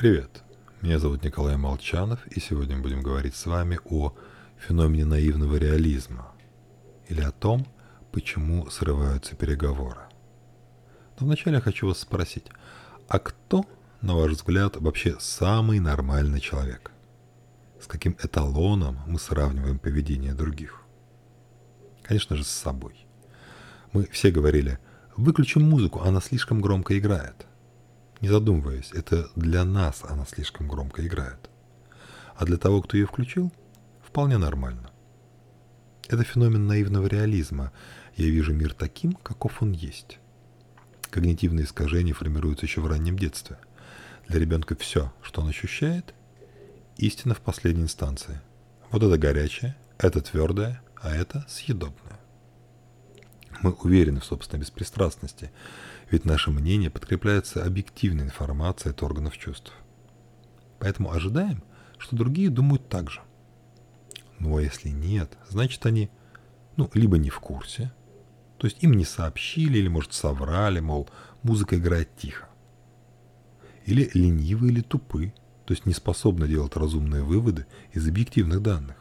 Привет, меня зовут Николай Молчанов, и сегодня мы будем говорить с вами о феномене наивного реализма или о том, почему срываются переговоры. Но вначале я хочу вас спросить, а кто, на ваш взгляд, вообще самый нормальный человек? С каким эталоном мы сравниваем поведение других? Конечно же, с собой. Мы все говорили, выключим музыку, она слишком громко играет. Не задумываясь, это для нас она слишком громко играет. А для того, кто ее включил, вполне нормально. Это феномен наивного реализма. Я вижу мир таким, каков он есть. Когнитивные искажения формируются еще в раннем детстве. Для ребенка все, что он ощущает, истина в последней инстанции. Вот это горячее, это твердое, а это съедобное. Мы уверены в собственной беспристрастности, ведь наше мнение подкрепляется объективной информацией от органов чувств. Поэтому ожидаем, что другие думают так же. Ну а если нет, значит они, ну, либо не в курсе, то есть им не сообщили или, может, соврали, мол, музыка играет тихо. Или ленивы или тупы, то есть не способны делать разумные выводы из объективных данных.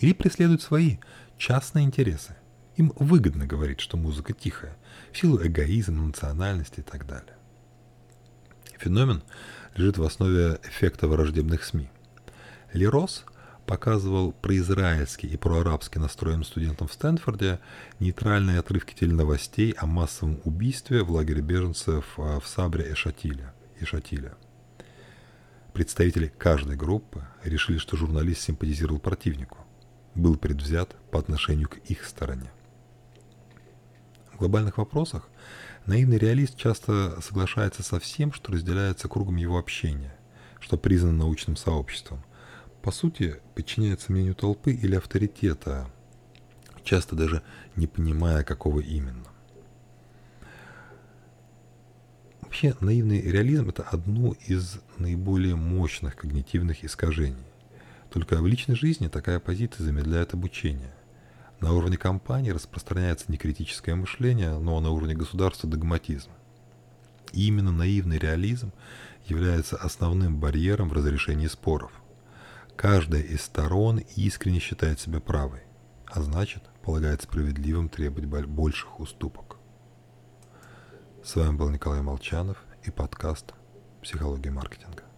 Или преследуют свои частные интересы. Им выгодно говорить, что музыка тихая, в силу эгоизма, национальности и так далее. Феномен лежит в основе эффекта враждебных СМИ. Лерос показывал произраильский и проарабски настроенным студентам в Стэнфорде нейтральные отрывки теленовостей о массовом убийстве в лагере беженцев а, в Сабре и Шатиле. И Шатиле. Представители каждой группы решили, что журналист симпатизировал противнику, был предвзят по отношению к их стороне глобальных вопросах наивный реалист часто соглашается со всем, что разделяется кругом его общения, что признано научным сообществом. По сути, подчиняется мнению толпы или авторитета, часто даже не понимая, какого именно. Вообще, наивный реализм – это одно из наиболее мощных когнитивных искажений. Только в личной жизни такая позиция замедляет обучение. На уровне компании распространяется не критическое мышление, но на уровне государства догматизм. И именно наивный реализм является основным барьером в разрешении споров. Каждая из сторон искренне считает себя правой, а значит, полагает справедливым требовать больших уступок. С вами был Николай Молчанов и подкаст «Психология маркетинга».